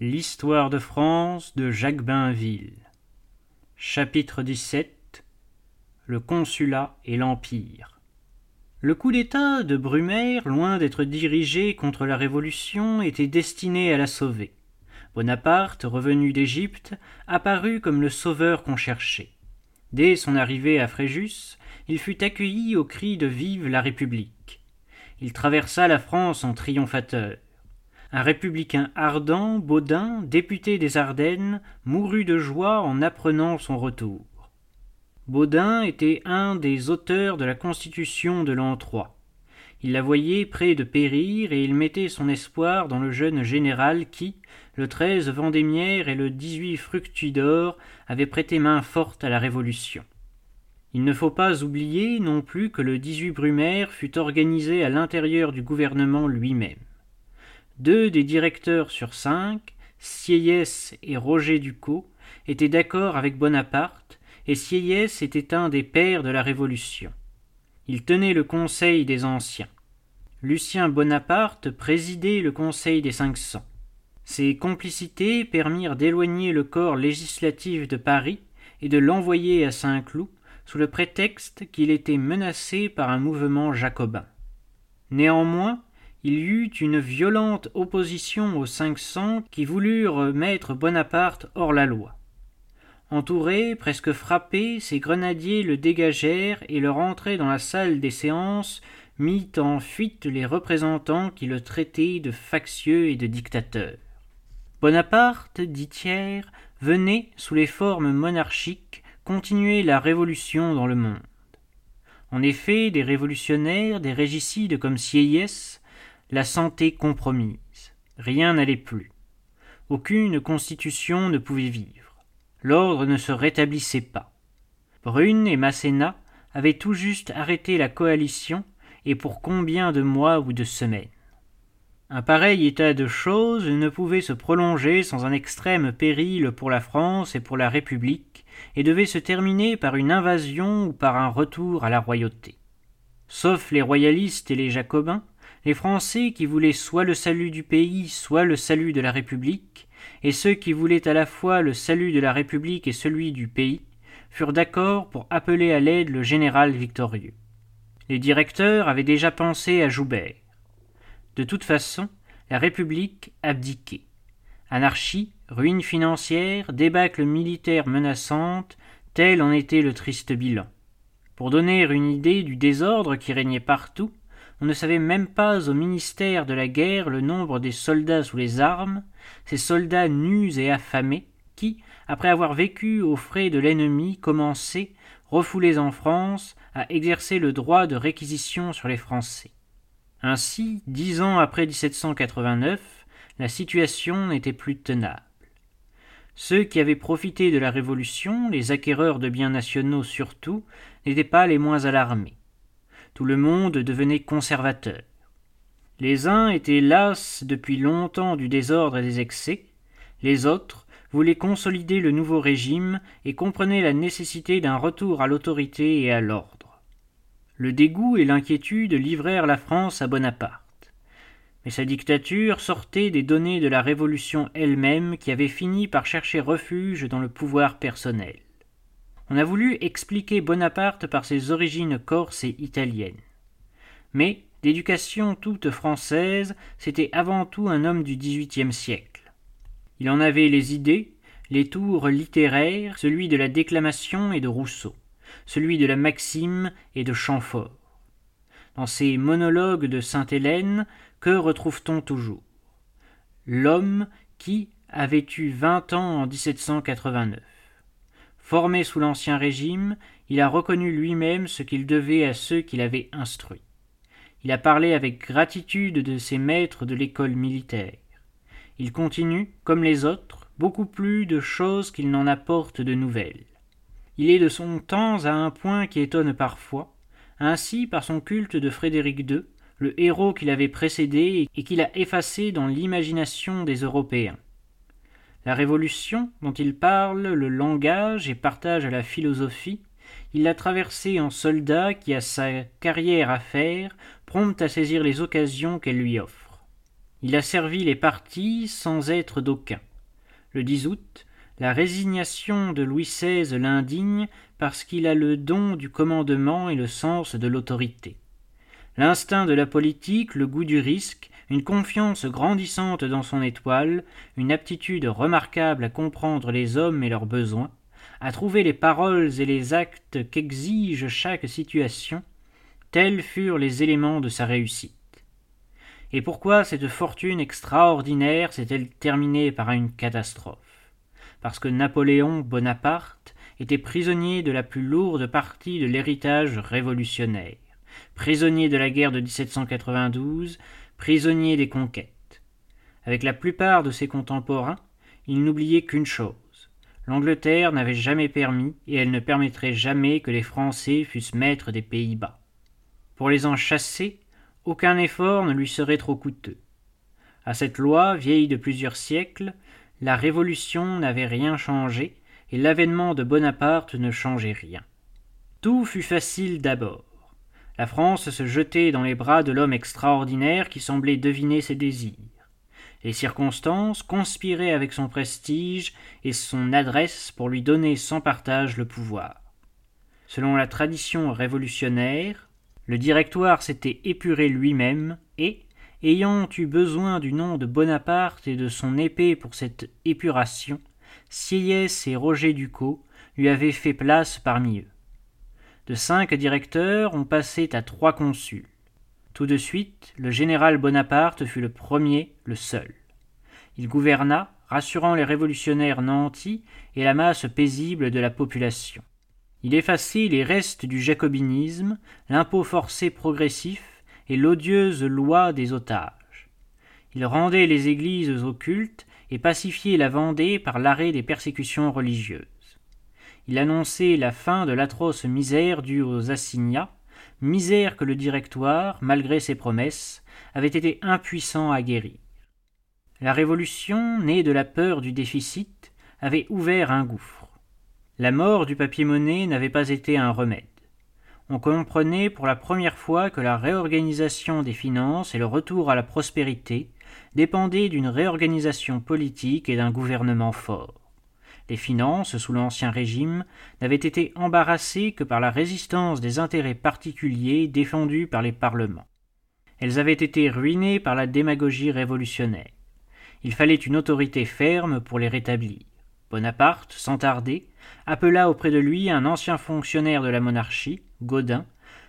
L'histoire de France de Jacques Bainville. Chapitre XVII Le consulat et l'Empire. Le coup d'État de Brumaire, loin d'être dirigé contre la Révolution, était destiné à la sauver. Bonaparte, revenu d'Égypte, apparut comme le sauveur qu'on cherchait. Dès son arrivée à Fréjus, il fut accueilli au cri de Vive la République. Il traversa la France en triomphateur. Un républicain ardent, Baudin, député des Ardennes, mourut de joie en apprenant son retour. Baudin était un des auteurs de la Constitution de l'an III. Il la voyait près de périr et il mettait son espoir dans le jeune général qui, le 13 Vendémiaire et le 18 Fructidor, avait prêté main forte à la Révolution. Il ne faut pas oublier non plus que le 18 Brumaire fut organisé à l'intérieur du gouvernement lui-même. Deux des directeurs sur cinq, Sieyès et Roger Ducos, étaient d'accord avec Bonaparte, et Sieyès était un des pères de la Révolution. Il tenait le conseil des anciens. Lucien Bonaparte présidait le conseil des cinq cents. Ces complicités permirent d'éloigner le corps législatif de Paris et de l'envoyer à Saint-Cloud sous le prétexte qu'il était menacé par un mouvement jacobin. Néanmoins, il eut une violente opposition aux cinq cents qui voulurent mettre Bonaparte hors la loi. Entouré, presque frappé, ses grenadiers le dégagèrent et leur entrée dans la salle des séances mit en fuite les représentants qui le traitaient de factieux et de dictateur. Bonaparte, dit Thiers, venait, sous les formes monarchiques, continuer la révolution dans le monde. En effet, des révolutionnaires, des régicides comme Sieyès, la santé compromise. Rien n'allait plus. Aucune constitution ne pouvait vivre. L'ordre ne se rétablissait pas. Brune et Masséna avaient tout juste arrêté la coalition, et pour combien de mois ou de semaines. Un pareil état de choses ne pouvait se prolonger sans un extrême péril pour la France et pour la République, et devait se terminer par une invasion ou par un retour à la royauté. Sauf les royalistes et les jacobins, les Français qui voulaient soit le salut du pays, soit le salut de la République, et ceux qui voulaient à la fois le salut de la République et celui du pays, furent d'accord pour appeler à l'aide le général victorieux. Les directeurs avaient déjà pensé à Joubert. De toute façon, la République abdiquait. Anarchie, ruine financière, débâcle militaire menaçante, tel en était le triste bilan. Pour donner une idée du désordre qui régnait partout, on ne savait même pas au ministère de la guerre le nombre des soldats sous les armes, ces soldats nus et affamés, qui, après avoir vécu aux frais de l'ennemi, commençaient, refoulés en France, à exercer le droit de réquisition sur les Français. Ainsi, dix ans après 1789, la situation n'était plus tenable. Ceux qui avaient profité de la Révolution, les acquéreurs de biens nationaux surtout, n'étaient pas les moins alarmés tout le monde devenait conservateur. Les uns étaient las depuis longtemps du désordre et des excès, les autres voulaient consolider le nouveau régime et comprenaient la nécessité d'un retour à l'autorité et à l'ordre. Le dégoût et l'inquiétude livrèrent la France à Bonaparte. Mais sa dictature sortait des données de la Révolution elle-même qui avait fini par chercher refuge dans le pouvoir personnel. On a voulu expliquer Bonaparte par ses origines corses et italiennes. Mais, d'éducation toute française, c'était avant tout un homme du XVIIIe siècle. Il en avait les idées, les tours littéraires, celui de la déclamation et de Rousseau, celui de la maxime et de Chamfort. Dans ses monologues de Sainte-Hélène, que retrouve-t-on toujours? L'homme qui avait eu vingt ans en 1789. Formé sous l'Ancien Régime, il a reconnu lui-même ce qu'il devait à ceux qui l'avaient instruit. Il a parlé avec gratitude de ses maîtres de l'école militaire. Il continue, comme les autres, beaucoup plus de choses qu'il n'en apporte de nouvelles. Il est de son temps à un point qui étonne parfois, ainsi par son culte de Frédéric II, le héros qu'il avait précédé et qu'il a effacé dans l'imagination des Européens. La révolution, dont il parle le langage et partage la philosophie, il l'a traversée en soldat qui a sa carrière à faire, prompt à saisir les occasions qu'elle lui offre. Il a servi les partis sans être d'aucun. Le 10 août, la résignation de Louis XVI l'indigne parce qu'il a le don du commandement et le sens de l'autorité. L'instinct de la politique, le goût du risque, une confiance grandissante dans son étoile, une aptitude remarquable à comprendre les hommes et leurs besoins, à trouver les paroles et les actes qu'exige chaque situation, tels furent les éléments de sa réussite. Et pourquoi cette fortune extraordinaire s'est-elle terminée par une catastrophe? Parce que Napoléon Bonaparte était prisonnier de la plus lourde partie de l'héritage révolutionnaire, prisonnier de la guerre de 1792, prisonnier des conquêtes. Avec la plupart de ses contemporains, il n'oubliait qu'une chose. L'Angleterre n'avait jamais permis, et elle ne permettrait jamais que les Français fussent maîtres des Pays-Bas. Pour les en chasser, aucun effort ne lui serait trop coûteux. À cette loi, vieille de plusieurs siècles, la Révolution n'avait rien changé, et l'avènement de Bonaparte ne changeait rien. Tout fut facile d'abord. La France se jetait dans les bras de l'homme extraordinaire qui semblait deviner ses désirs. Les circonstances conspiraient avec son prestige et son adresse pour lui donner sans partage le pouvoir. Selon la tradition révolutionnaire, le directoire s'était épuré lui-même et, ayant eu besoin du nom de Bonaparte et de son épée pour cette épuration, Sieyès et Roger Ducos lui avaient fait place parmi eux. De cinq directeurs, on passait à trois consuls. Tout de suite, le général Bonaparte fut le premier, le seul. Il gouverna, rassurant les révolutionnaires nantis et la masse paisible de la population. Il effaçait les restes du jacobinisme, l'impôt forcé progressif et l'odieuse loi des otages. Il rendait les églises occultes et pacifiait la Vendée par l'arrêt des persécutions religieuses il annonçait la fin de l'atroce misère due aux assignats, misère que le directoire, malgré ses promesses, avait été impuissant à guérir. La révolution, née de la peur du déficit, avait ouvert un gouffre. La mort du papier-monnaie n'avait pas été un remède. On comprenait pour la première fois que la réorganisation des finances et le retour à la prospérité dépendaient d'une réorganisation politique et d'un gouvernement fort les finances, sous l'Ancien Régime, n'avaient été embarrassées que par la résistance des intérêts particuliers défendus par les parlements. Elles avaient été ruinées par la démagogie révolutionnaire. Il fallait une autorité ferme pour les rétablir. Bonaparte, sans tarder, appela auprès de lui un ancien fonctionnaire de la monarchie, Gaudin,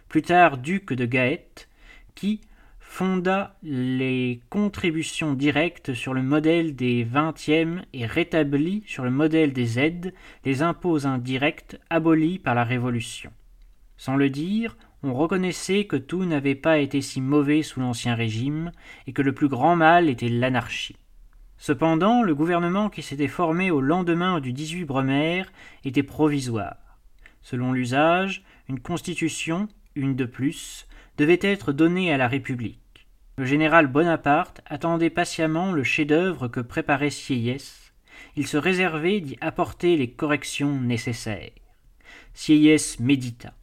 plus tard duc de Gaète, qui, fonda les contributions directes sur le modèle des vingtièmes et rétablit sur le modèle des aides les impôts indirects abolis par la Révolution. Sans le dire, on reconnaissait que tout n'avait pas été si mauvais sous l'Ancien Régime et que le plus grand mal était l'anarchie. Cependant, le gouvernement qui s'était formé au lendemain du 18 Brumaire était provisoire. Selon l'usage, une constitution, une de plus, devait être donnée à la République. Le général Bonaparte attendait patiemment le chef-d'œuvre que préparait Sieyès. Il se réservait d'y apporter les corrections nécessaires. Sieyès médita.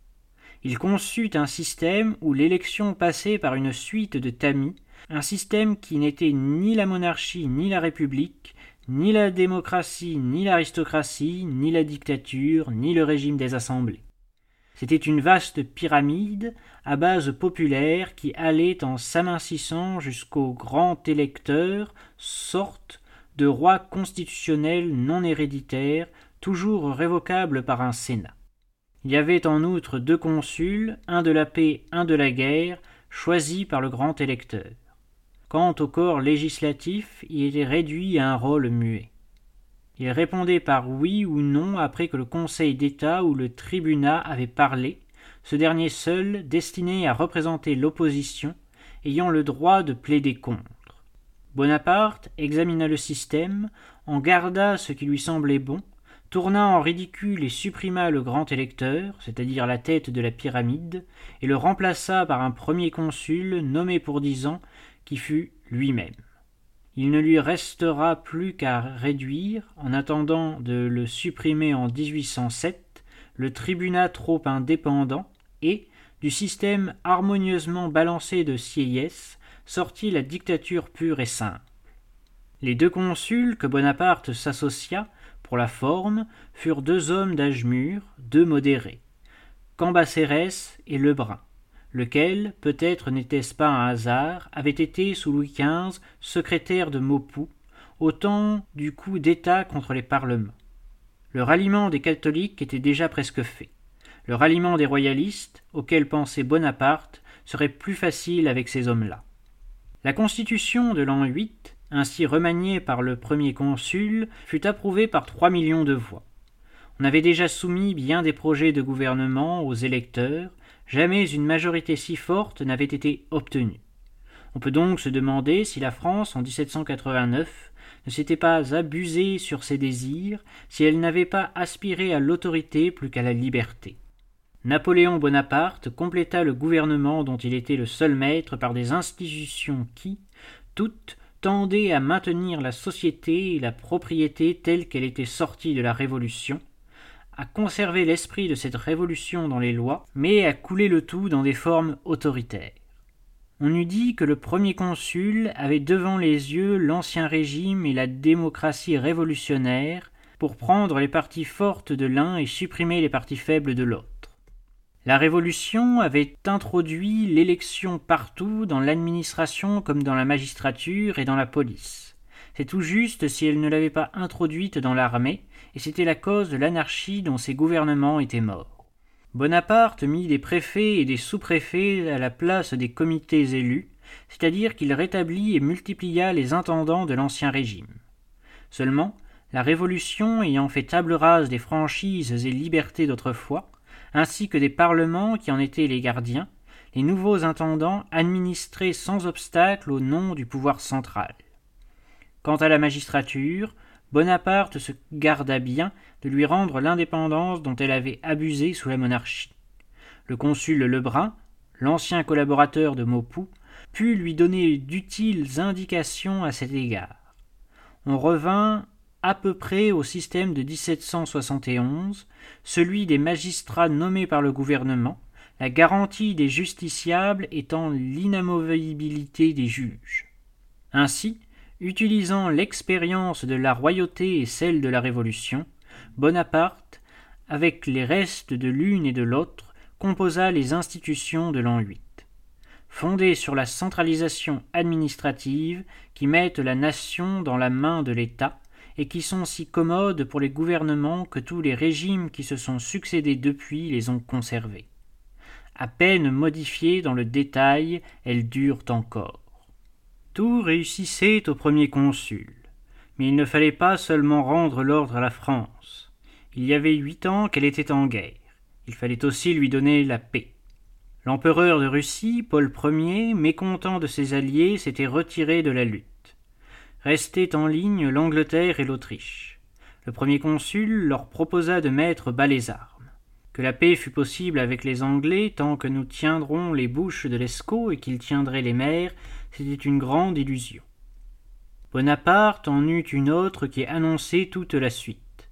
Il conçut un système où l'élection passait par une suite de tamis, un système qui n'était ni la monarchie ni la république, ni la démocratie ni l'aristocratie, ni la dictature, ni le régime des assemblées. C'était une vaste pyramide à base populaire qui allait en s'amincissant jusqu'au grand électeur, sorte de roi constitutionnel non héréditaire, toujours révocable par un Sénat. Il y avait en outre deux consuls, un de la paix, un de la guerre, choisis par le grand électeur. Quant au corps législatif, il était réduit à un rôle muet. Il répondait par oui ou non après que le Conseil d'État ou le tribunat avait parlé, ce dernier seul destiné à représenter l'opposition, ayant le droit de plaider contre. Bonaparte examina le système, en garda ce qui lui semblait bon, tourna en ridicule et supprima le grand électeur, c'est-à-dire la tête de la pyramide, et le remplaça par un premier consul nommé pour dix ans, qui fut lui-même il ne lui restera plus qu'à réduire, en attendant de le supprimer en 1807, le tribunat trop indépendant et, du système harmonieusement balancé de Sieyès, sortit la dictature pure et simple. Les deux consuls que Bonaparte s'associa, pour la forme, furent deux hommes d'âge mûr, deux modérés, Cambacérès et Lebrun, lequel, peut-être n'était-ce pas un hasard, avait été sous Louis XV secrétaire de Maupoux, au temps du coup d'État contre les parlements. Le ralliement des catholiques était déjà presque fait. Le ralliement des royalistes, auquel pensait Bonaparte, serait plus facile avec ces hommes-là. La constitution de l'an 8, ainsi remaniée par le premier consul, fut approuvée par trois millions de voix. On avait déjà soumis bien des projets de gouvernement aux électeurs, jamais une majorité si forte n'avait été obtenue. On peut donc se demander si la France, en 1789, ne s'était pas abusée sur ses désirs, si elle n'avait pas aspiré à l'autorité plus qu'à la liberté. Napoléon Bonaparte compléta le gouvernement dont il était le seul maître par des institutions qui, toutes, tendaient à maintenir la société et la propriété telle qu'elle était sortie de la Révolution, à conserver l'esprit de cette Révolution dans les lois, mais à couler le tout dans des formes autoritaires. On eût dit que le premier consul avait devant les yeux l'ancien régime et la démocratie révolutionnaire pour prendre les parties fortes de l'un et supprimer les parties faibles de l'autre. La Révolution avait introduit l'élection partout, dans l'administration comme dans la magistrature et dans la police. C'est tout juste si elle ne l'avait pas introduite dans l'armée, et c'était la cause de l'anarchie dont ses gouvernements étaient morts. Bonaparte mit des préfets et des sous-préfets à la place des comités élus, c'est-à-dire qu'il rétablit et multiplia les intendants de l'ancien régime. Seulement, la Révolution ayant fait table rase des franchises et libertés d'autrefois, ainsi que des parlements qui en étaient les gardiens, les nouveaux intendants administraient sans obstacle au nom du pouvoir central. Quant à la magistrature, Bonaparte se garda bien de lui rendre l'indépendance dont elle avait abusé sous la monarchie. Le consul Lebrun, l'ancien collaborateur de Maupoux, put lui donner d'utiles indications à cet égard. On revint à peu près au système de 1771, celui des magistrats nommés par le gouvernement, la garantie des justiciables étant l'inamovibilité des juges. Ainsi, utilisant l'expérience de la royauté et celle de la Révolution, Bonaparte, avec les restes de l'une et de l'autre, composa les institutions de l'an 8 fondées sur la centralisation administrative qui mettent la nation dans la main de l'État et qui sont si commodes pour les gouvernements que tous les régimes qui se sont succédés depuis les ont conservés. À peine modifiées dans le détail, elles durent encore. Tout réussissait au premier consul. Mais il ne fallait pas seulement rendre l'ordre à la France. Il y avait huit ans qu'elle était en guerre. Il fallait aussi lui donner la paix. L'empereur de Russie, Paul Ier, mécontent de ses alliés, s'était retiré de la lutte. Restaient en ligne l'Angleterre et l'Autriche. Le premier consul leur proposa de mettre bas les armes. Que la paix fût possible avec les Anglais tant que nous tiendrons les bouches de l'Escaut et qu'ils tiendraient les mers, c'était une grande illusion. Bonaparte en eut une autre qui annonçait toute la suite.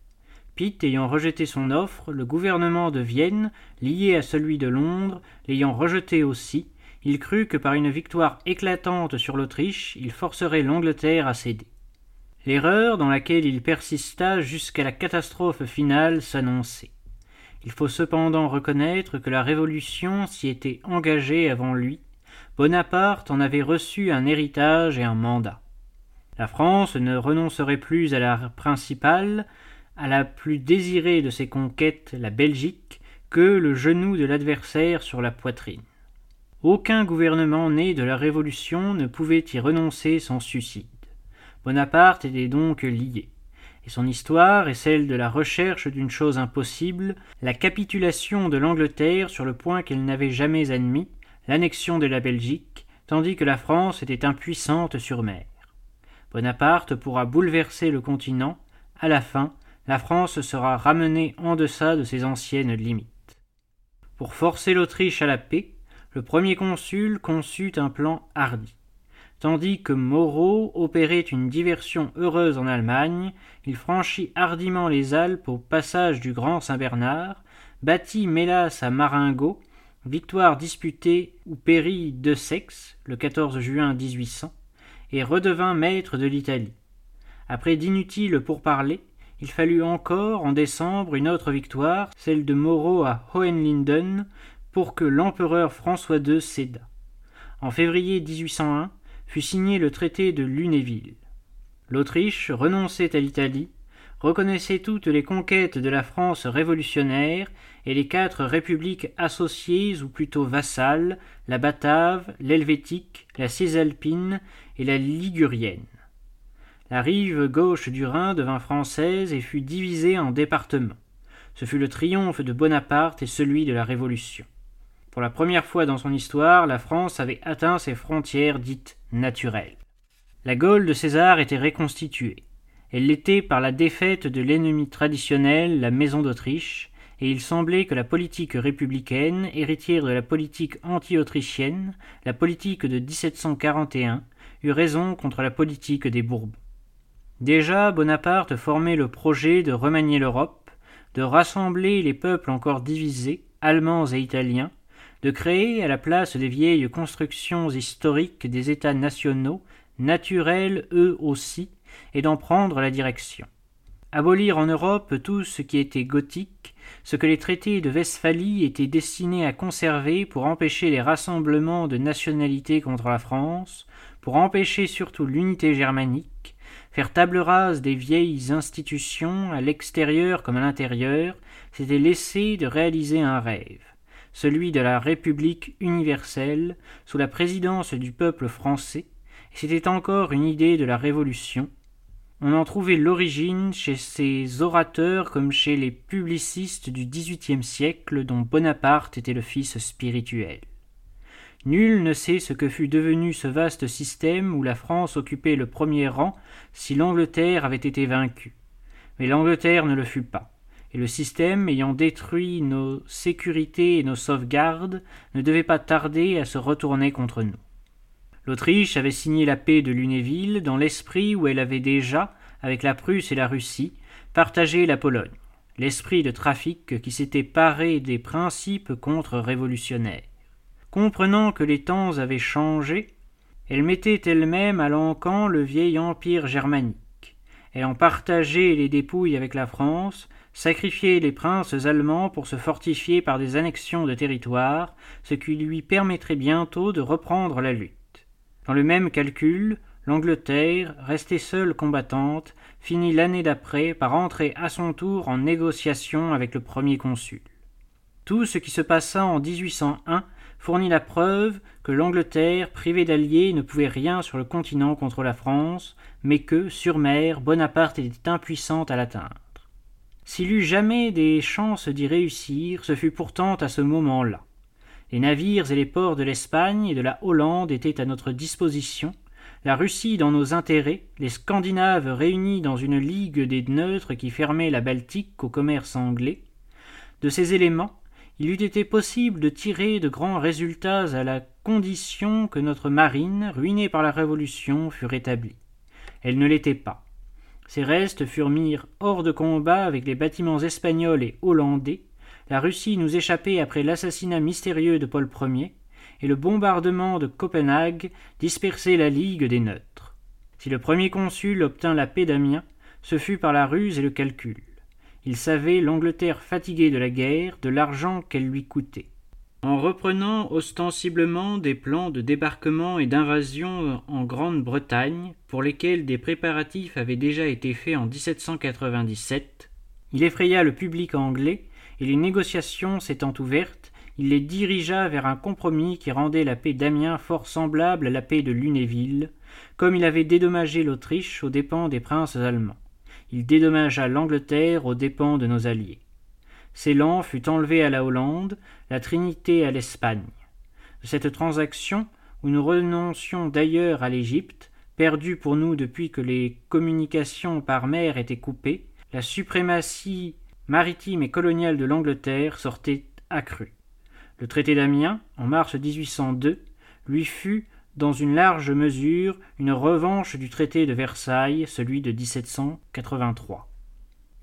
Pitt ayant rejeté son offre, le gouvernement de Vienne, lié à celui de Londres, l'ayant rejeté aussi, il crut que par une victoire éclatante sur l'Autriche, il forcerait l'Angleterre à céder. L'erreur dans laquelle il persista jusqu'à la catastrophe finale s'annonçait. Il faut cependant reconnaître que la Révolution s'y était engagée avant lui. Bonaparte en avait reçu un héritage et un mandat. La France ne renoncerait plus à la principale, à la plus désirée de ses conquêtes, la Belgique, que le genou de l'adversaire sur la poitrine. Aucun gouvernement né de la Révolution ne pouvait y renoncer sans suicide. Bonaparte était donc lié. Et son histoire est celle de la recherche d'une chose impossible, la capitulation de l'Angleterre sur le point qu'elle n'avait jamais admis, l'annexion de la Belgique, tandis que la France était impuissante sur mer. Bonaparte pourra bouleverser le continent, à la fin, la France sera ramenée en deçà de ses anciennes limites. Pour forcer l'Autriche à la paix, le premier consul conçut un plan hardi. Tandis que Moreau opérait une diversion heureuse en Allemagne, il franchit hardiment les Alpes au passage du Grand Saint-Bernard, battit Mélas à Marengo, victoire disputée où périt De Sex le 14 juin 1800, et redevint maître de l'Italie. Après d'inutiles pourparlers, il fallut encore, en décembre, une autre victoire, celle de Moreau à Hohenlinden, pour que l'empereur François II cédât. En février 1801 fut signé le traité de Lunéville. L'Autriche renonçait à l'Italie, reconnaissait toutes les conquêtes de la France révolutionnaire et les quatre républiques associées ou plutôt vassales, la Batave, l'Helvétique, la Cisalpine et la Ligurienne. La rive gauche du Rhin devint française et fut divisée en départements. Ce fut le triomphe de Bonaparte et celui de la Révolution. Pour la première fois dans son histoire, la France avait atteint ses frontières dites naturelles. La Gaule de César était reconstituée. Elle l'était par la défaite de l'ennemi traditionnel, la Maison d'Autriche, et il semblait que la politique républicaine, héritière de la politique anti-autrichienne, la politique de 1741, eut raison contre la politique des Bourbons. Déjà Bonaparte formait le projet de remanier l'Europe, de rassembler les peuples encore divisés, allemands et italiens, de créer à la place des vieilles constructions historiques des États nationaux, naturels eux aussi, et d'en prendre la direction. Abolir en Europe tout ce qui était gothique, ce que les traités de Westphalie étaient destinés à conserver pour empêcher les rassemblements de nationalités contre la France, pour empêcher surtout l'unité germanique, Faire table rase des vieilles institutions, à l'extérieur comme à l'intérieur, c'était laisser de réaliser un rêve, celui de la République universelle, sous la présidence du peuple français, et c'était encore une idée de la Révolution. On en trouvait l'origine chez ces orateurs comme chez les publicistes du XVIIIe siècle dont Bonaparte était le fils spirituel. Nul ne sait ce que fût devenu ce vaste système où la France occupait le premier rang si l'Angleterre avait été vaincue. Mais l'Angleterre ne le fut pas, et le système, ayant détruit nos sécurités et nos sauvegardes, ne devait pas tarder à se retourner contre nous. L'Autriche avait signé la paix de Lunéville dans l'esprit où elle avait déjà, avec la Prusse et la Russie, partagé la Pologne, l'esprit de trafic qui s'était paré des principes contre-révolutionnaires. Comprenant que les temps avaient changé, elle mettait elle-même à l'encan le vieil empire germanique. Elle en partageait les dépouilles avec la France, sacrifiait les princes allemands pour se fortifier par des annexions de territoire, ce qui lui permettrait bientôt de reprendre la lutte. Dans le même calcul, l'Angleterre, restée seule combattante, finit l'année d'après par entrer à son tour en négociation avec le premier consul. Tout ce qui se passa en 1801 fournit la preuve que l'Angleterre, privée d'alliés, ne pouvait rien sur le continent contre la France, mais que, sur mer, Bonaparte était impuissante à l'atteindre. S'il eut jamais des chances d'y réussir, ce fut pourtant à ce moment-là. Les navires et les ports de l'Espagne et de la Hollande étaient à notre disposition, la Russie dans nos intérêts, les Scandinaves réunis dans une ligue des neutres qui fermait la Baltique au commerce anglais. De ces éléments, il eût été possible de tirer de grands résultats à la condition que notre marine, ruinée par la Révolution, fût rétablie. Elle ne l'était pas. Ses restes furent mis hors de combat avec les bâtiments espagnols et hollandais, la Russie nous échappait après l'assassinat mystérieux de Paul Ier, et le bombardement de Copenhague dispersait la Ligue des Neutres. Si le premier consul obtint la paix d'Amiens, ce fut par la ruse et le calcul. Il savait l'Angleterre fatiguée de la guerre, de l'argent qu'elle lui coûtait. En reprenant ostensiblement des plans de débarquement et d'invasion en Grande-Bretagne, pour lesquels des préparatifs avaient déjà été faits en 1797, il effraya le public anglais, et les négociations s'étant ouvertes, il les dirigea vers un compromis qui rendait la paix d'Amiens fort semblable à la paix de Lunéville, comme il avait dédommagé l'Autriche aux dépens des princes allemands il dédommagea l'Angleterre aux dépens de nos alliés. Ceylan fut enlevé à la Hollande, la Trinité à l'Espagne. De cette transaction, où nous renoncions d'ailleurs à l'Égypte, perdue pour nous depuis que les communications par mer étaient coupées, la suprématie maritime et coloniale de l'Angleterre sortait accrue. Le traité d'Amiens, en mars 1802, lui fut dans une large mesure une revanche du traité de Versailles, celui de 1783.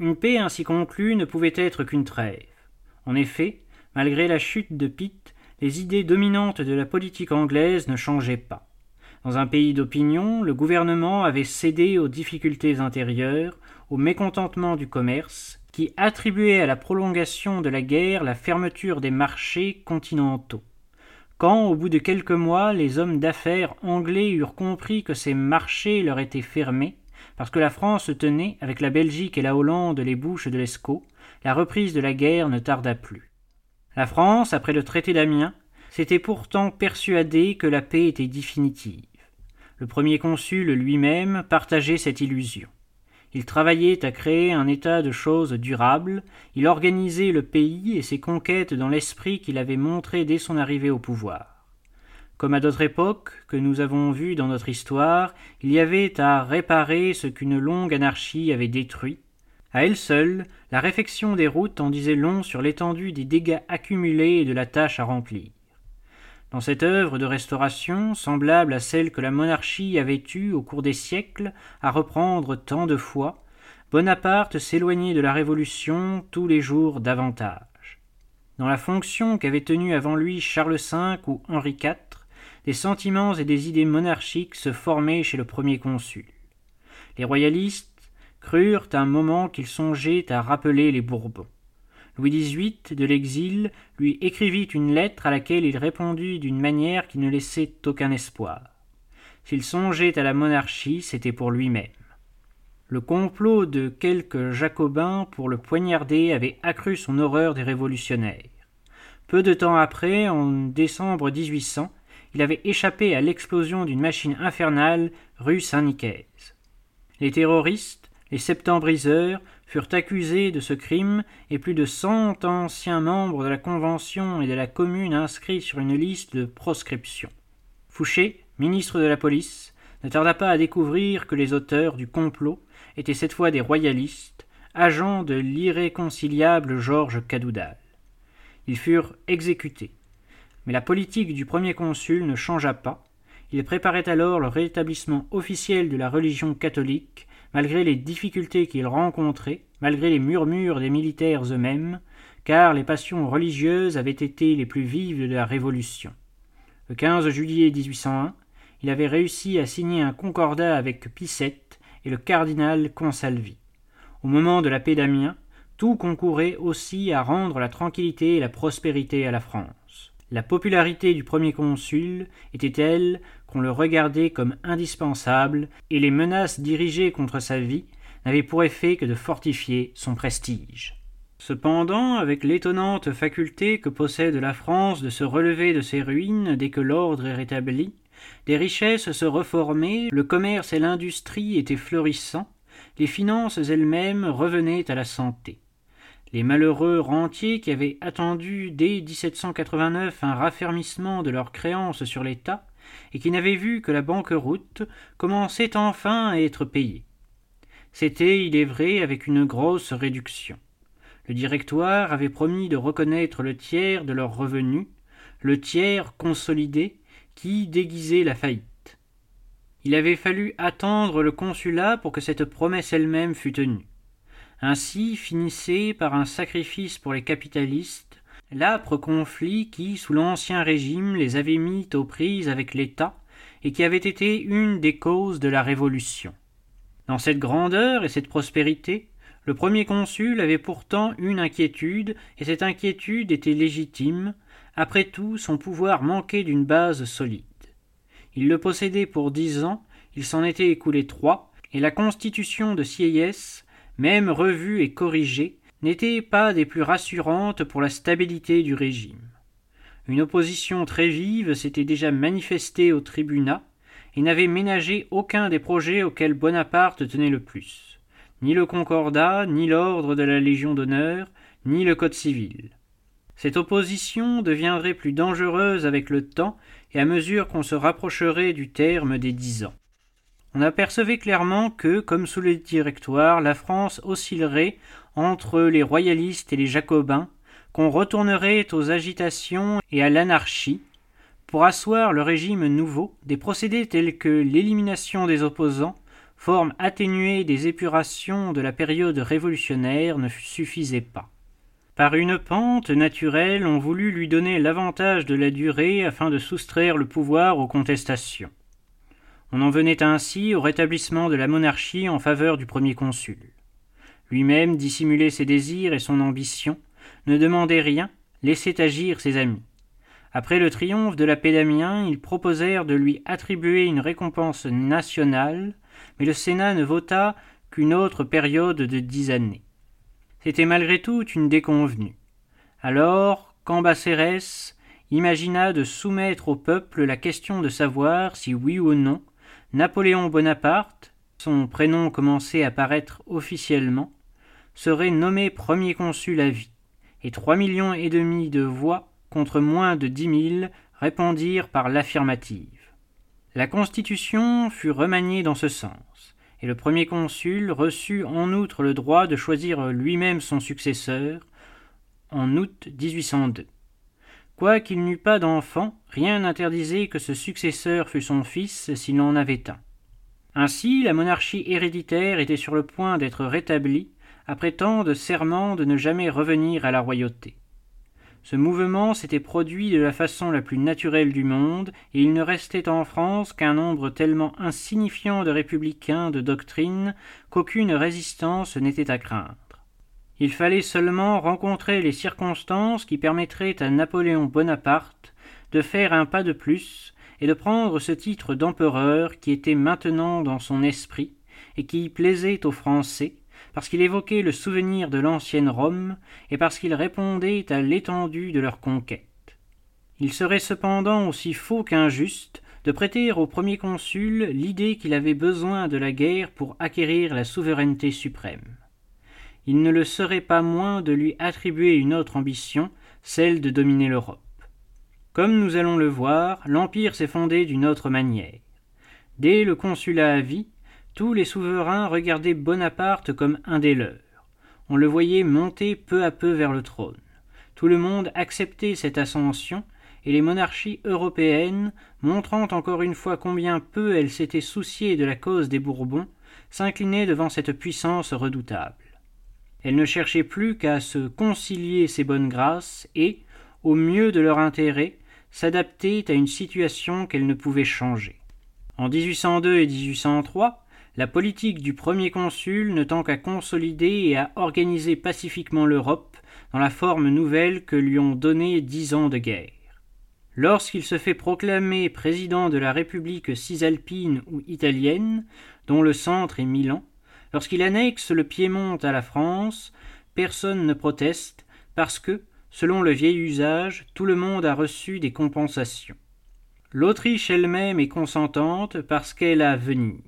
Une paix ainsi conclue ne pouvait être qu'une trêve. En effet, malgré la chute de Pitt, les idées dominantes de la politique anglaise ne changeaient pas. Dans un pays d'opinion, le gouvernement avait cédé aux difficultés intérieures, au mécontentement du commerce, qui attribuait à la prolongation de la guerre la fermeture des marchés continentaux. Quand, au bout de quelques mois, les hommes d'affaires anglais eurent compris que ces marchés leur étaient fermés, parce que la France tenait, avec la Belgique et la Hollande, les bouches de l'Escaut, la reprise de la guerre ne tarda plus. La France, après le traité d'Amiens, s'était pourtant persuadée que la paix était définitive. Le premier consul lui-même partageait cette illusion. Il travaillait à créer un état de choses durable, il organisait le pays et ses conquêtes dans l'esprit qu'il avait montré dès son arrivée au pouvoir. Comme à d'autres époques que nous avons vues dans notre histoire, il y avait à réparer ce qu'une longue anarchie avait détruit. À elle seule, la réfection des routes en disait long sur l'étendue des dégâts accumulés et de la tâche à remplir. Dans cette œuvre de restauration, semblable à celle que la monarchie avait eue au cours des siècles à reprendre tant de fois, Bonaparte s'éloignait de la Révolution tous les jours davantage. Dans la fonction qu'avaient tenue avant lui Charles V ou Henri IV, des sentiments et des idées monarchiques se formaient chez le premier consul. Les royalistes crurent un moment qu'ils songeaient à rappeler les Bourbons. Louis XVIII, de l'exil, lui écrivit une lettre à laquelle il répondit d'une manière qui ne laissait aucun espoir. S'il songeait à la monarchie, c'était pour lui-même. Le complot de quelques jacobins pour le poignarder avait accru son horreur des révolutionnaires. Peu de temps après, en décembre 1800, il avait échappé à l'explosion d'une machine infernale rue Saint-Nicaise. Les terroristes, les septembriseurs, furent accusés de ce crime et plus de cent anciens membres de la Convention et de la Commune inscrits sur une liste de proscription. Fouché, ministre de la police, ne tarda pas à découvrir que les auteurs du complot étaient cette fois des royalistes, agents de l'irréconciliable Georges Cadoudal. Ils furent exécutés. Mais la politique du premier consul ne changea pas. Il préparait alors le rétablissement officiel de la religion catholique malgré les difficultés qu'il rencontrait, malgré les murmures des militaires eux-mêmes, car les passions religieuses avaient été les plus vives de la Révolution. Le 15 juillet 1801, il avait réussi à signer un concordat avec Picette et le cardinal Consalvi. Au moment de la paix d'Amiens, tout concourait aussi à rendre la tranquillité et la prospérité à la France. La popularité du premier consul était telle qu'on le regardait comme indispensable, et les menaces dirigées contre sa vie n'avaient pour effet que de fortifier son prestige. Cependant, avec l'étonnante faculté que possède la France de se relever de ses ruines dès que l'ordre est rétabli, des richesses se reformaient, le commerce et l'industrie étaient florissants, les finances elles-mêmes revenaient à la santé. Les malheureux rentiers qui avaient attendu dès 1789 un raffermissement de leurs créances sur l'État et qui n'avaient vu que la banqueroute commençait enfin à être payée. C'était, il est vrai, avec une grosse réduction. Le directoire avait promis de reconnaître le tiers de leurs revenus, le tiers consolidé, qui déguisait la faillite. Il avait fallu attendre le consulat pour que cette promesse elle-même fût tenue. Ainsi finissait par un sacrifice pour les capitalistes l'âpre conflit qui, sous l'Ancien Régime, les avait mis aux prises avec l'État et qui avait été une des causes de la Révolution. Dans cette grandeur et cette prospérité, le premier consul avait pourtant une inquiétude, et cette inquiétude était légitime. Après tout, son pouvoir manquait d'une base solide. Il le possédait pour dix ans, il s'en était écoulé trois, et la constitution de Sieyès, même revue et corrigée, n'était pas des plus rassurantes pour la stabilité du régime. Une opposition très vive s'était déjà manifestée au tribunat et n'avait ménagé aucun des projets auxquels Bonaparte tenait le plus, ni le Concordat, ni l'ordre de la Légion d'honneur, ni le Code civil. Cette opposition deviendrait plus dangereuse avec le temps et à mesure qu'on se rapprocherait du terme des dix ans. On apercevait clairement que, comme sous le Directoire, la France oscillerait entre les royalistes et les jacobins, qu'on retournerait aux agitations et à l'anarchie, pour asseoir le régime nouveau, des procédés tels que l'élimination des opposants, forme atténuée des épurations de la période révolutionnaire, ne suffisaient pas. Par une pente naturelle, on voulut lui donner l'avantage de la durée afin de soustraire le pouvoir aux contestations. On en venait ainsi au rétablissement de la monarchie en faveur du premier consul. Lui-même dissimulait ses désirs et son ambition, ne demandait rien, laissait agir ses amis. Après le triomphe de la paix d'Amiens, ils proposèrent de lui attribuer une récompense nationale, mais le Sénat ne vota qu'une autre période de dix années. C'était malgré tout une déconvenue. Alors, Cambacérès imagina de soumettre au peuple la question de savoir si oui ou non Napoléon Bonaparte, son prénom commençait à paraître officiellement, serait nommé premier consul à vie, et trois millions et demi de voix contre moins de dix mille répondirent par l'affirmative. La Constitution fut remaniée dans ce sens, et le premier consul reçut en outre le droit de choisir lui-même son successeur en août 1802. Quoiqu'il n'eût pas d'enfant, rien n'interdisait que ce successeur fût son fils s'il en avait un. Ainsi, la monarchie héréditaire était sur le point d'être rétablie après tant de serments de ne jamais revenir à la royauté. Ce mouvement s'était produit de la façon la plus naturelle du monde, et il ne restait en France qu'un nombre tellement insignifiant de républicains de doctrine qu'aucune résistance n'était à craindre. Il fallait seulement rencontrer les circonstances qui permettraient à Napoléon Bonaparte de faire un pas de plus et de prendre ce titre d'empereur qui était maintenant dans son esprit et qui plaisait aux Français, parce qu'il évoquait le souvenir de l'ancienne Rome et parce qu'il répondait à l'étendue de leur conquête. Il serait cependant aussi faux qu'injuste de prêter au premier consul l'idée qu'il avait besoin de la guerre pour acquérir la souveraineté suprême. Il ne le serait pas moins de lui attribuer une autre ambition, celle de dominer l'Europe. Comme nous allons le voir, l'Empire s'est fondé d'une autre manière. Dès le consulat à vie, tous les souverains regardaient Bonaparte comme un des leurs. On le voyait monter peu à peu vers le trône. Tout le monde acceptait cette ascension, et les monarchies européennes, montrant encore une fois combien peu elles s'étaient souciées de la cause des Bourbons, s'inclinaient devant cette puissance redoutable. Elles ne cherchaient plus qu'à se concilier ces bonnes grâces et, au mieux de leur intérêt, s'adapter à une situation qu'elles ne pouvaient changer. En 1802 et 1803, la politique du premier consul ne tend qu'à consolider et à organiser pacifiquement l'Europe dans la forme nouvelle que lui ont donnée dix ans de guerre. Lorsqu'il se fait proclamer président de la République cisalpine ou italienne, dont le centre est Milan, lorsqu'il annexe le Piémont à la France, personne ne proteste parce que, selon le vieil usage, tout le monde a reçu des compensations. L'Autriche elle-même est consentante parce qu'elle a Venise.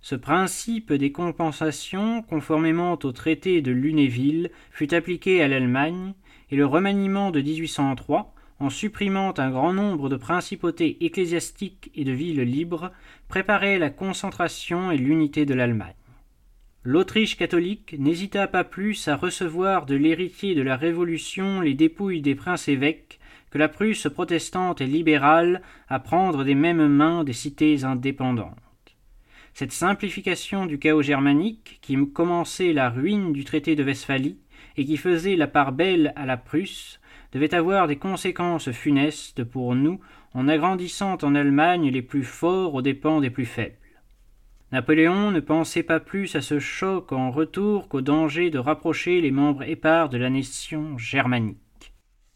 Ce principe des compensations, conformément au traité de Lunéville, fut appliqué à l'Allemagne, et le remaniement de 1803, en supprimant un grand nombre de principautés ecclésiastiques et de villes libres, préparait la concentration et l'unité de l'Allemagne. L'Autriche catholique n'hésita pas plus à recevoir de l'héritier de la Révolution les dépouilles des princes évêques que la Prusse protestante et libérale à prendre des mêmes mains des cités indépendantes. Cette simplification du chaos germanique, qui commençait la ruine du traité de Westphalie et qui faisait la part belle à la Prusse, devait avoir des conséquences funestes pour nous en agrandissant en Allemagne les plus forts aux dépens des plus faibles. Napoléon ne pensait pas plus à ce choc en retour qu'au danger de rapprocher les membres épars de la nation germanique.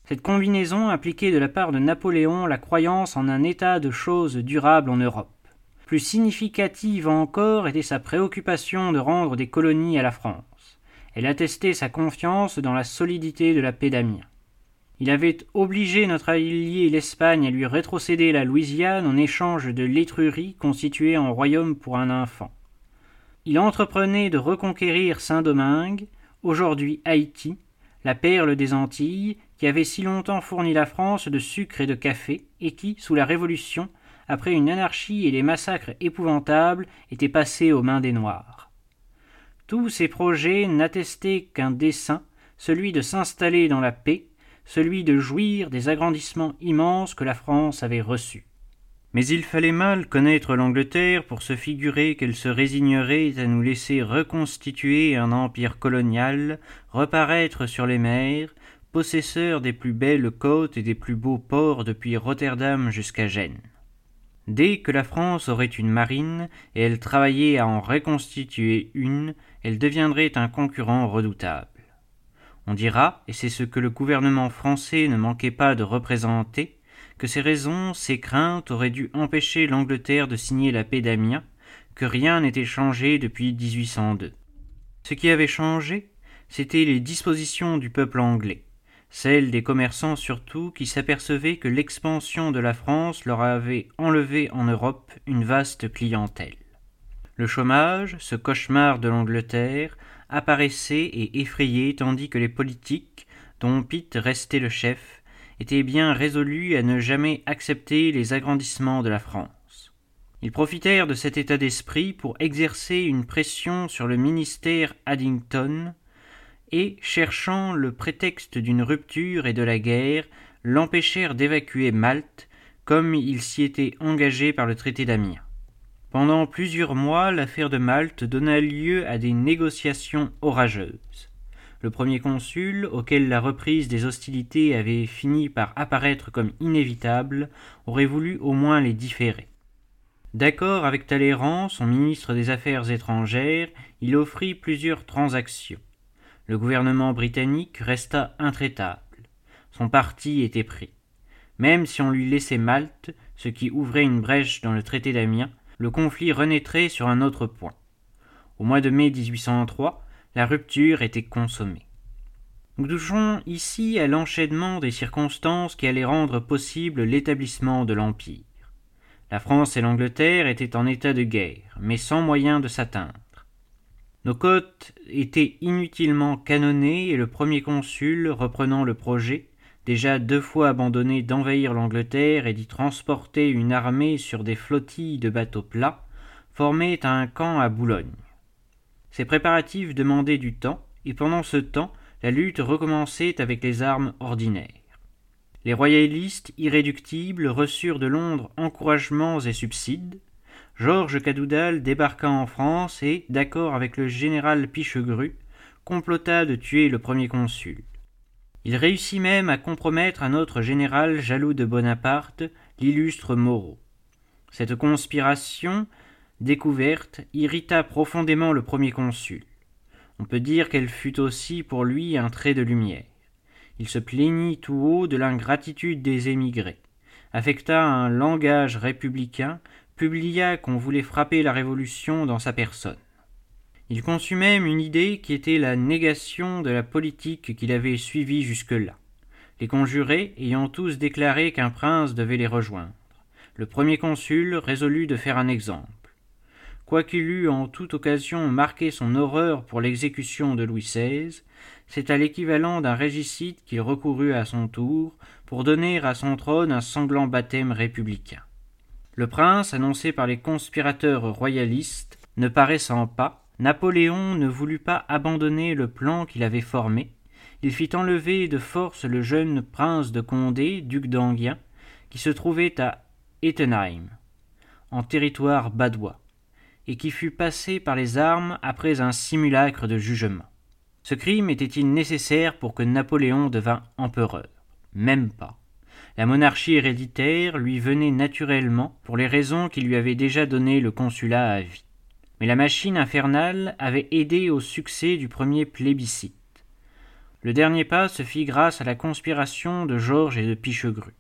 Cette combinaison impliquait de la part de Napoléon la croyance en un état de choses durable en Europe. Plus significative encore était sa préoccupation de rendre des colonies à la France. Elle attestait sa confiance dans la solidité de la paix d'Amiens. Il avait obligé notre allié l'Espagne à lui rétrocéder la Louisiane en échange de l'Étrurie constituée en royaume pour un enfant. Il entreprenait de reconquérir Saint-Domingue, aujourd'hui Haïti, la perle des Antilles, qui avait si longtemps fourni la France de sucre et de café, et qui, sous la Révolution, après une anarchie et des massacres épouvantables, était passé aux mains des Noirs. Tous ces projets n'attestaient qu'un dessein, celui de s'installer dans la paix, celui de jouir des agrandissements immenses que la France avait reçus. Mais il fallait mal connaître l'Angleterre pour se figurer qu'elle se résignerait à nous laisser reconstituer un empire colonial, reparaître sur les mers, possesseur des plus belles côtes et des plus beaux ports depuis Rotterdam jusqu'à Gênes. Dès que la France aurait une marine et elle travaillait à en reconstituer une, elle deviendrait un concurrent redoutable. On dira, et c'est ce que le gouvernement français ne manquait pas de représenter, que ces raisons, ces craintes auraient dû empêcher l'Angleterre de signer la paix d'Amiens, que rien n'était changé depuis 1802. Ce qui avait changé, c'étaient les dispositions du peuple anglais, celles des commerçants surtout qui s'apercevaient que l'expansion de la France leur avait enlevé en Europe une vaste clientèle. Le chômage, ce cauchemar de l'Angleterre, apparaissait et effrayait tandis que les politiques, dont Pitt restait le chef, étaient bien résolus à ne jamais accepter les agrandissements de la France. Ils profitèrent de cet état d'esprit pour exercer une pression sur le ministère Addington, et, cherchant le prétexte d'une rupture et de la guerre, l'empêchèrent d'évacuer Malte, comme il s'y était engagé par le traité d'Amiens. Pendant plusieurs mois, l'affaire de Malte donna lieu à des négociations orageuses. Le premier consul, auquel la reprise des hostilités avait fini par apparaître comme inévitable, aurait voulu au moins les différer. D'accord avec Talleyrand, son ministre des Affaires étrangères, il offrit plusieurs transactions. Le gouvernement britannique resta intraitable. Son parti était pris. Même si on lui laissait Malte, ce qui ouvrait une brèche dans le traité d'Amiens, le conflit renaîtrait sur un autre point. Au mois de mai 1803, la rupture était consommée. Nous touchons ici à l'enchaînement des circonstances qui allaient rendre possible l'établissement de l'Empire. La France et l'Angleterre étaient en état de guerre, mais sans moyen de s'atteindre. Nos côtes étaient inutilement canonnées et le premier consul, reprenant le projet, déjà deux fois abandonné d'envahir l'Angleterre et d'y transporter une armée sur des flottilles de bateaux plats, formait un camp à Boulogne. Ces préparatifs demandaient du temps, et pendant ce temps, la lutte recommençait avec les armes ordinaires. Les royalistes irréductibles reçurent de Londres encouragements et subsides, Georges Cadoudal débarqua en France et, d'accord avec le général Pichegru, complota de tuer le premier consul. Il réussit même à compromettre un autre général jaloux de Bonaparte, l'illustre Moreau. Cette conspiration, découverte, irrita profondément le premier consul. On peut dire qu'elle fut aussi pour lui un trait de lumière. Il se plaignit tout haut de l'ingratitude des émigrés, affecta un langage républicain publia qu'on voulait frapper la Révolution dans sa personne. Il conçut même une idée qui était la négation de la politique qu'il avait suivie jusque-là, les conjurés ayant tous déclaré qu'un prince devait les rejoindre. Le premier consul résolut de faire un exemple. Quoiqu'il eût en toute occasion marqué son horreur pour l'exécution de Louis XVI, c'est à l'équivalent d'un régicide qu'il recourut à son tour pour donner à son trône un sanglant baptême républicain. Le prince, annoncé par les conspirateurs royalistes, ne paraissant pas, Napoléon ne voulut pas abandonner le plan qu'il avait formé. Il fit enlever de force le jeune prince de Condé, duc d'Anguien, qui se trouvait à Ettenheim, en territoire badois, et qui fut passé par les armes après un simulacre de jugement. Ce crime était-il nécessaire pour que Napoléon devint empereur? Même pas. La monarchie héréditaire lui venait naturellement pour les raisons qui lui avaient déjà donné le consulat à vie. Mais la machine infernale avait aidé au succès du premier plébiscite. Le dernier pas se fit grâce à la conspiration de Georges et de Pichegru.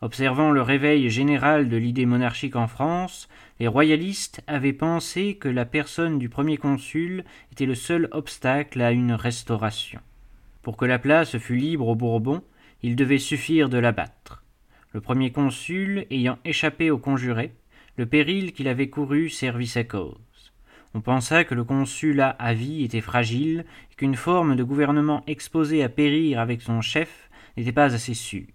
Observant le réveil général de l'idée monarchique en France, les royalistes avaient pensé que la personne du premier consul était le seul obstacle à une restauration. Pour que la place fût libre aux Bourbons, il devait suffire de l'abattre. Le premier consul ayant échappé aux conjurés, le péril qu'il avait couru servit sa cause. On pensa que le consulat à vie était fragile et qu'une forme de gouvernement exposée à périr avec son chef n'était pas assez sûre.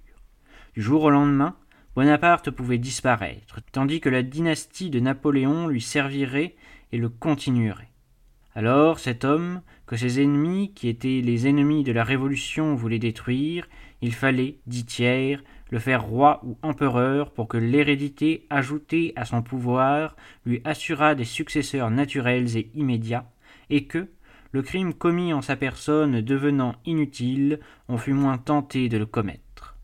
Du jour au lendemain, Bonaparte pouvait disparaître, tandis que la dynastie de Napoléon lui servirait et le continuerait. Alors cet homme, que ses ennemis, qui étaient les ennemis de la Révolution, voulaient détruire, il fallait, dit Thiers, le faire roi ou empereur pour que l'hérédité ajoutée à son pouvoir lui assurât des successeurs naturels et immédiats, et que, le crime commis en sa personne devenant inutile, on fut moins tenté de le commettre.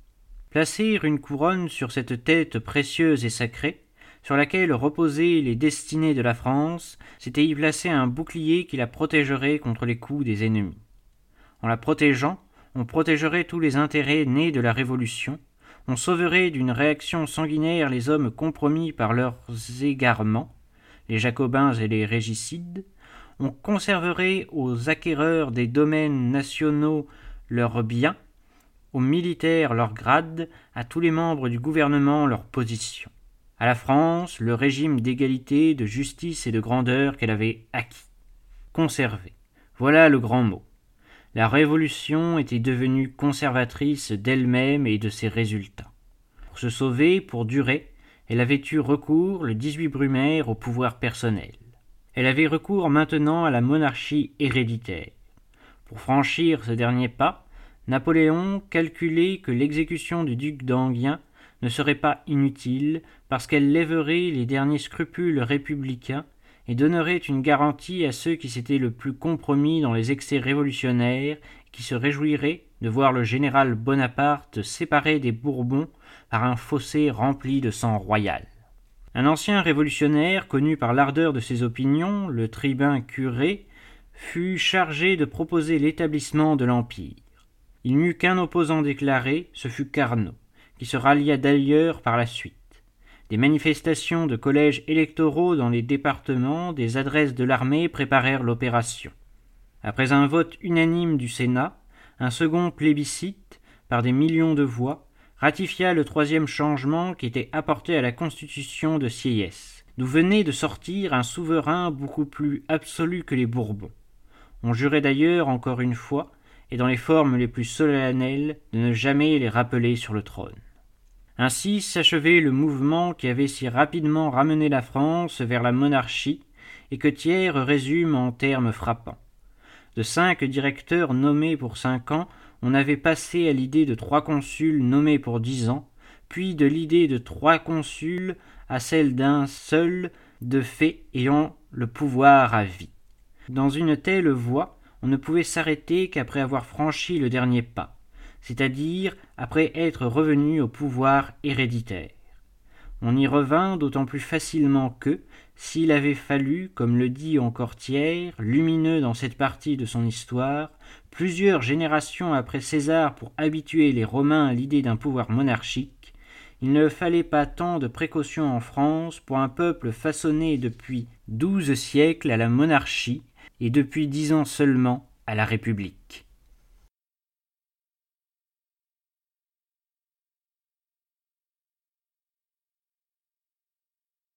Placer une couronne sur cette tête précieuse et sacrée, sur laquelle reposaient les destinées de la France, c'était y placer un bouclier qui la protégerait contre les coups des ennemis. En la protégeant, on protégerait tous les intérêts nés de la Révolution, on sauverait d'une réaction sanguinaire les hommes compromis par leurs égarements, les jacobins et les régicides, on conserverait aux acquéreurs des domaines nationaux leurs biens, aux militaires leurs grades, à tous les membres du gouvernement leur position, à la France le régime d'égalité, de justice et de grandeur qu'elle avait acquis. Conserver. Voilà le grand mot. La Révolution était devenue conservatrice d'elle-même et de ses résultats. Pour se sauver, pour durer, elle avait eu recours, le 18 Brumaire, au pouvoir personnel. Elle avait recours maintenant à la monarchie héréditaire. Pour franchir ce dernier pas, Napoléon calculait que l'exécution du duc d'Anguien ne serait pas inutile parce qu'elle lèverait les derniers scrupules républicains et donnerait une garantie à ceux qui s'étaient le plus compromis dans les excès révolutionnaires, qui se réjouiraient de voir le général Bonaparte séparé des Bourbons par un fossé rempli de sang royal. Un ancien révolutionnaire, connu par l'ardeur de ses opinions, le tribun curé, fut chargé de proposer l'établissement de l'Empire. Il n'eut qu'un opposant déclaré, ce fut Carnot, qui se rallia d'ailleurs par la suite. Des manifestations de collèges électoraux dans les départements, des adresses de l'armée préparèrent l'opération. Après un vote unanime du Sénat, un second plébiscite, par des millions de voix, ratifia le troisième changement qui était apporté à la constitution de Sieyès, d'où venait de sortir un souverain beaucoup plus absolu que les Bourbons. On jurait d'ailleurs encore une fois, et dans les formes les plus solennelles, de ne jamais les rappeler sur le trône. Ainsi s'achevait le mouvement qui avait si rapidement ramené la France vers la monarchie et que Thiers résume en termes frappants. De cinq directeurs nommés pour cinq ans, on avait passé à l'idée de trois consuls nommés pour dix ans, puis de l'idée de trois consuls à celle d'un seul de fait ayant le pouvoir à vie. Dans une telle voie, on ne pouvait s'arrêter qu'après avoir franchi le dernier pas c'est-à-dire après être revenu au pouvoir héréditaire. On y revint d'autant plus facilement que, s'il avait fallu, comme le dit encore Thiers, lumineux dans cette partie de son histoire, plusieurs générations après César pour habituer les Romains à l'idée d'un pouvoir monarchique, il ne fallait pas tant de précautions en France pour un peuple façonné depuis douze siècles à la monarchie et depuis dix ans seulement à la République.